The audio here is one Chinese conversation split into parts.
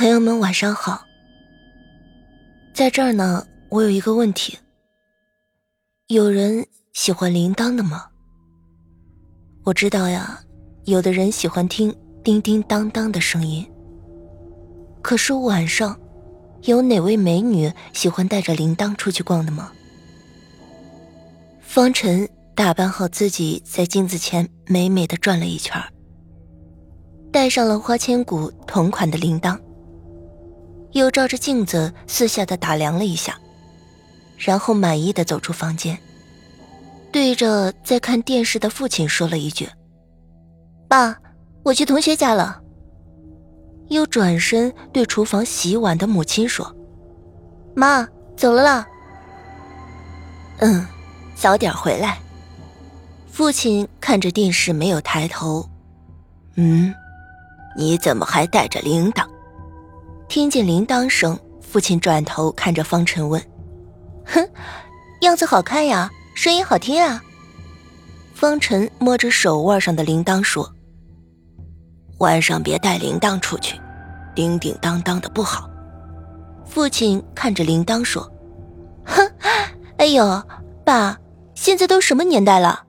朋友们晚上好，在这儿呢，我有一个问题：有人喜欢铃铛的吗？我知道呀，有的人喜欢听叮叮当当的声音。可是晚上，有哪位美女喜欢带着铃铛出去逛的吗？方晨打扮好自己，在镜子前美美的转了一圈，戴上了花千骨同款的铃铛，又照着镜子四下的打量了一下，然后满意的走出房间，对着在看电视的父亲说了一句：“爸，我去同学家了。”又转身对厨房洗碗的母亲说：“妈，走了啦。”嗯，早点回来。父亲看着电视没有抬头。嗯，你怎么还带着铃铛？听见铃铛声，父亲转头看着方晨问：“哼，样子好看呀，声音好听啊。”方晨摸着手腕上的铃铛说。晚上别带铃铛出去，叮叮当当的不好。父亲看着铃铛说：“哼，哎呦，爸，现在都什么年代了，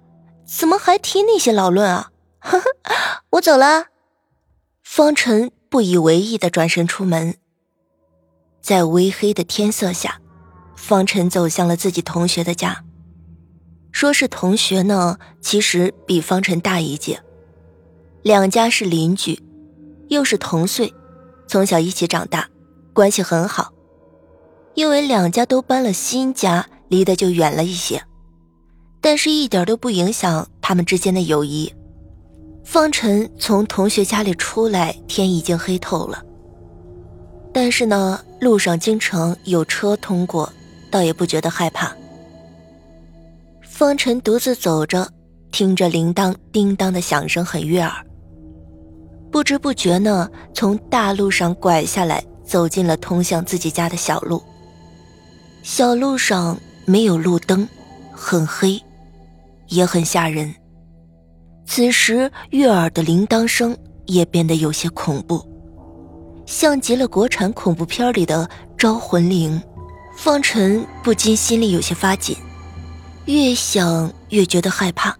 怎么还提那些老论啊？”呵呵，我走了。方晨不以为意的转身出门。在微黑的天色下，方晨走向了自己同学的家。说是同学呢，其实比方晨大一届。两家是邻居，又是同岁，从小一起长大，关系很好。因为两家都搬了新家，离得就远了一些，但是一点都不影响他们之间的友谊。方晨从同学家里出来，天已经黑透了。但是呢，路上经常有车通过，倒也不觉得害怕。方晨独自走着，听着铃铛叮当的响声，很悦耳。不知不觉呢，从大路上拐下来，走进了通向自己家的小路。小路上没有路灯，很黑，也很吓人。此时悦耳的铃铛声也变得有些恐怖，像极了国产恐怖片里的招魂铃。方晨不禁心里有些发紧，越想越觉得害怕。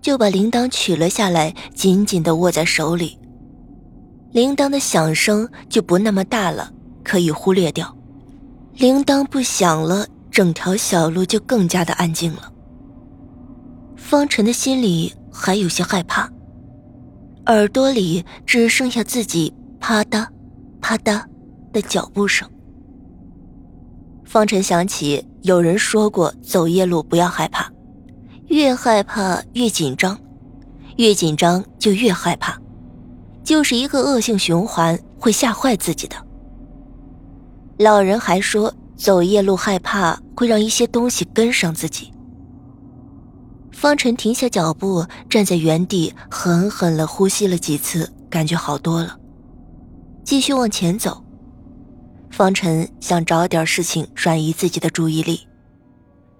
就把铃铛取了下来，紧紧地握在手里。铃铛的响声就不那么大了，可以忽略掉。铃铛不响了，整条小路就更加的安静了。方晨的心里还有些害怕，耳朵里只剩下自己啪嗒、啪嗒的脚步声。方晨想起有人说过，走夜路不要害怕。越害怕越紧张，越紧张就越害怕，就是一个恶性循环，会吓坏自己的。老人还说，走夜路害怕会让一些东西跟上自己。方晨停下脚步，站在原地，狠狠的呼吸了几次，感觉好多了，继续往前走。方晨想找点事情转移自己的注意力，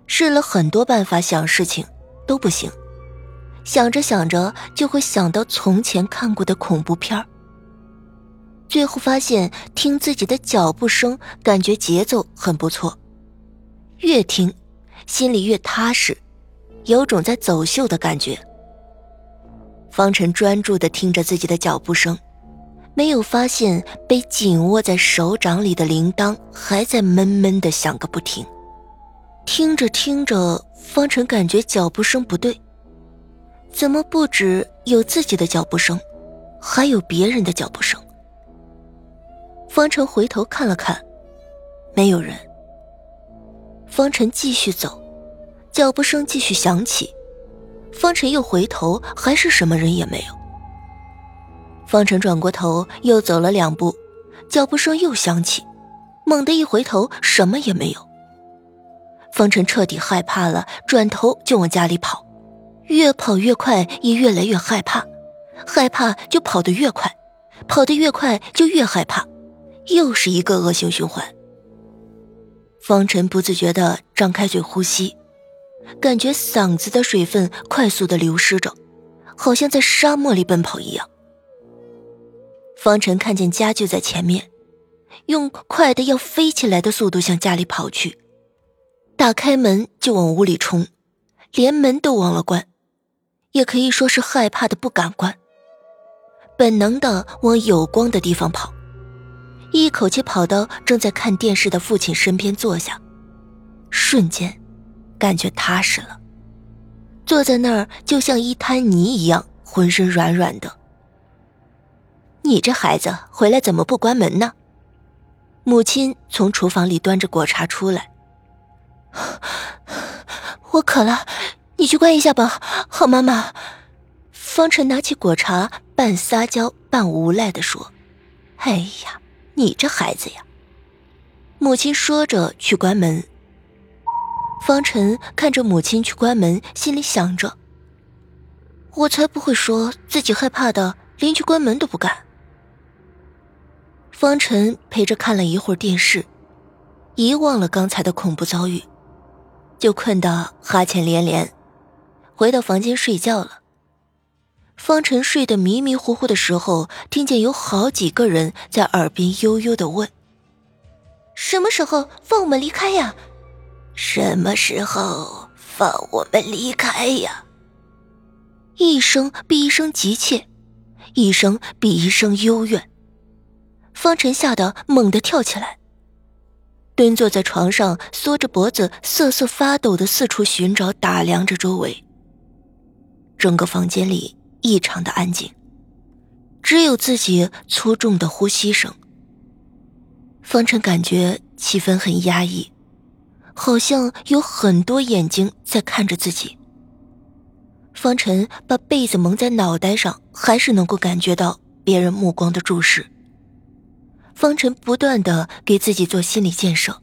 试了很多办法想事情。都不行，想着想着就会想到从前看过的恐怖片最后发现听自己的脚步声，感觉节奏很不错，越听心里越踏实，有种在走秀的感觉。方晨专注的听着自己的脚步声，没有发现被紧握在手掌里的铃铛还在闷闷的响个不停。听着听着。方晨感觉脚步声不对，怎么不止有自己的脚步声，还有别人的脚步声？方晨回头看了看，没有人。方晨继续走，脚步声继续响起。方晨又回头，还是什么人也没有。方晨转过头，又走了两步，脚步声又响起，猛地一回头，什么也没有。方晨彻底害怕了，转头就往家里跑，越跑越快，也越来越害怕，害怕就跑得越快，跑得越快就越害怕，又是一个恶性循环。方晨不自觉地张开嘴呼吸，感觉嗓子的水分快速的流失着，好像在沙漠里奔跑一样。方晨看见家就在前面，用快的要飞起来的速度向家里跑去，打开门就往屋里冲，连门都忘了关，也可以说是害怕的不敢关，本能的往有光的地方跑，一口气跑到正在看电视的父亲身边坐下，瞬间，感觉踏实了。坐在那儿就像一滩泥一样，浑身软软的。你这孩子回来怎么不关门呢？母亲从厨房里端着果茶出来。我渴了，你去关一下吧，好妈妈。方晨拿起果茶，半撒娇半无赖的说：“哎呀，你这孩子呀。”母亲说着去关门。方晨看着母亲去关门，心里想着：“我才不会说自己害怕的，连去关门都不敢。”方晨陪着看了一会儿电视，遗忘了刚才的恐怖遭遇，就困得哈欠连连，回到房间睡觉了。方晨睡得迷迷糊糊的时候，听见有好几个人在耳边悠悠的问：“什么时候放我们离开呀？”什么时候放我们离开呀？一声比一声急切，一声比一声幽怨。方晨吓得猛地跳起来，蹲坐在床上，缩着脖子，瑟瑟发抖的四处寻找，打量着周围。整个房间里异常的安静，只有自己粗重的呼吸声。方晨感觉气氛很压抑。好像有很多眼睛在看着自己。方晨把被子蒙在脑袋上，还是能够感觉到别人目光的注视。方晨不断的给自己做心理建设，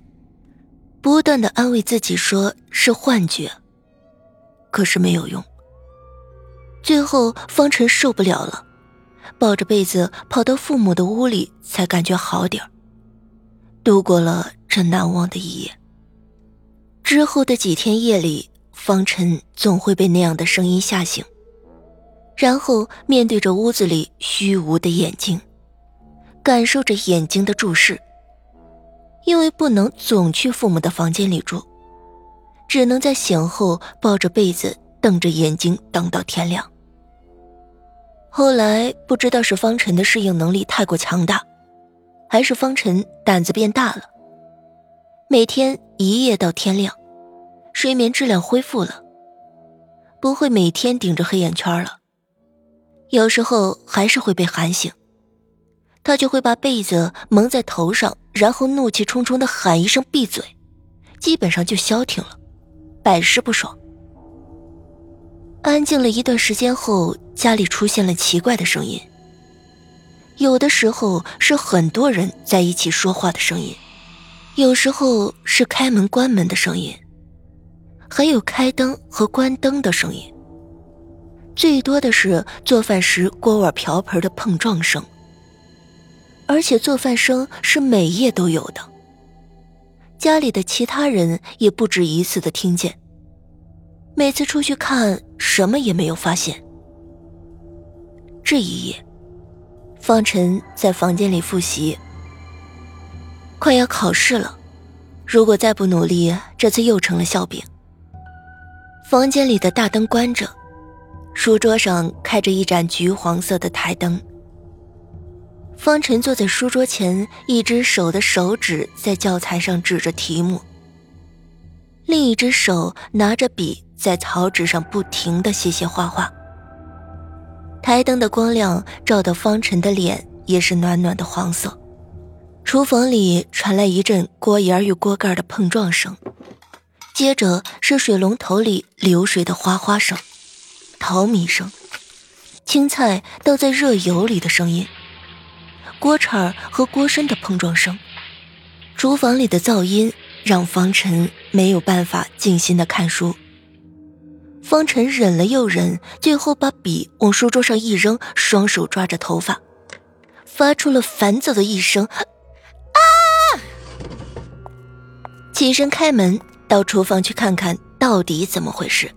不断的安慰自己说是幻觉，可是没有用。最后，方晨受不了了，抱着被子跑到父母的屋里，才感觉好点儿，度过了这难忘的一夜。之后的几天夜里，方晨总会被那样的声音吓醒，然后面对着屋子里虚无的眼睛，感受着眼睛的注视。因为不能总去父母的房间里住，只能在醒后抱着被子瞪着眼睛等到天亮。后来不知道是方晨的适应能力太过强大，还是方晨胆子变大了。每天一夜到天亮，睡眠质量恢复了，不会每天顶着黑眼圈了。有时候还是会被喊醒，他就会把被子蒙在头上，然后怒气冲冲的喊一声“闭嘴”，基本上就消停了，百试不爽。安静了一段时间后，家里出现了奇怪的声音，有的时候是很多人在一起说话的声音。有时候是开门关门的声音，还有开灯和关灯的声音。最多的是做饭时锅碗瓢盆的碰撞声，而且做饭声是每夜都有的。家里的其他人也不止一次的听见。每次出去看，什么也没有发现。这一夜，方晨在房间里复习。快要考试了，如果再不努力，这次又成了笑柄。房间里的大灯关着，书桌上开着一盏橘黄色的台灯。方晨坐在书桌前，一只手的手指在教材上指着题目，另一只手拿着笔在草纸上不停的写写画画。台灯的光亮照到方晨的脸，也是暖暖的黄色。厨房里传来一阵锅沿儿与锅盖的碰撞声，接着是水龙头里流水的哗哗声、淘米声、青菜倒在热油里的声音、锅铲和锅身的碰撞声。厨房里的噪音让方晨没有办法静心的看书。方晨忍了又忍，最后把笔往书桌上一扔，双手抓着头发，发出了烦躁的一声。起身开门，到厨房去看看到底怎么回事。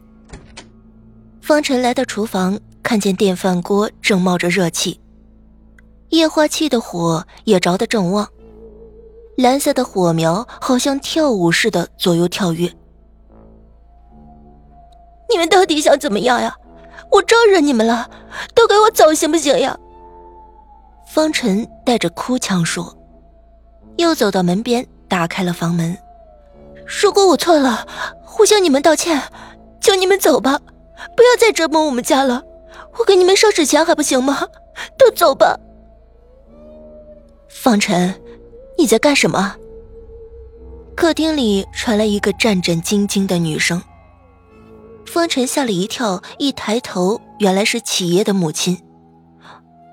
方晨来到厨房，看见电饭锅正冒着热气，液化气的火也着得正旺，蓝色的火苗好像跳舞似的左右跳跃。你们到底想怎么样呀？我招惹你们了，都给我走，行不行呀？方晨带着哭腔说，又走到门边，打开了房门。如果我错了，我向你们道歉，求你们走吧，不要再折磨我们家了。我给你们烧纸钱还不行吗？都走吧。方晨，你在干什么？客厅里传来一个战战兢兢的女声。方晨吓了一跳，一抬头，原来是启业的母亲。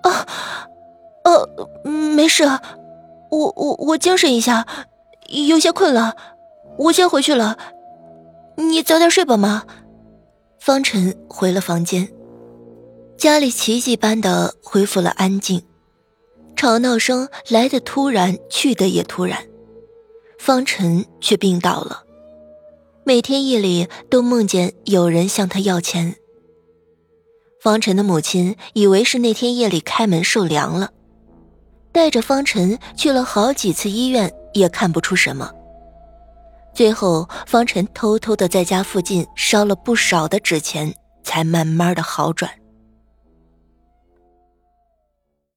啊，呃，没事，我我我精神一下，有些困了，我先回去了。你早点睡吧，妈。方晨回了房间，家里奇迹般的恢复了安静，吵闹声来的突然，去的也突然，方晨却病倒了。每天夜里都梦见有人向他要钱。方晨的母亲以为是那天夜里开门受凉了，带着方晨去了好几次医院，也看不出什么。最后，方晨偷偷的在家附近烧了不少的纸钱，才慢慢的好转。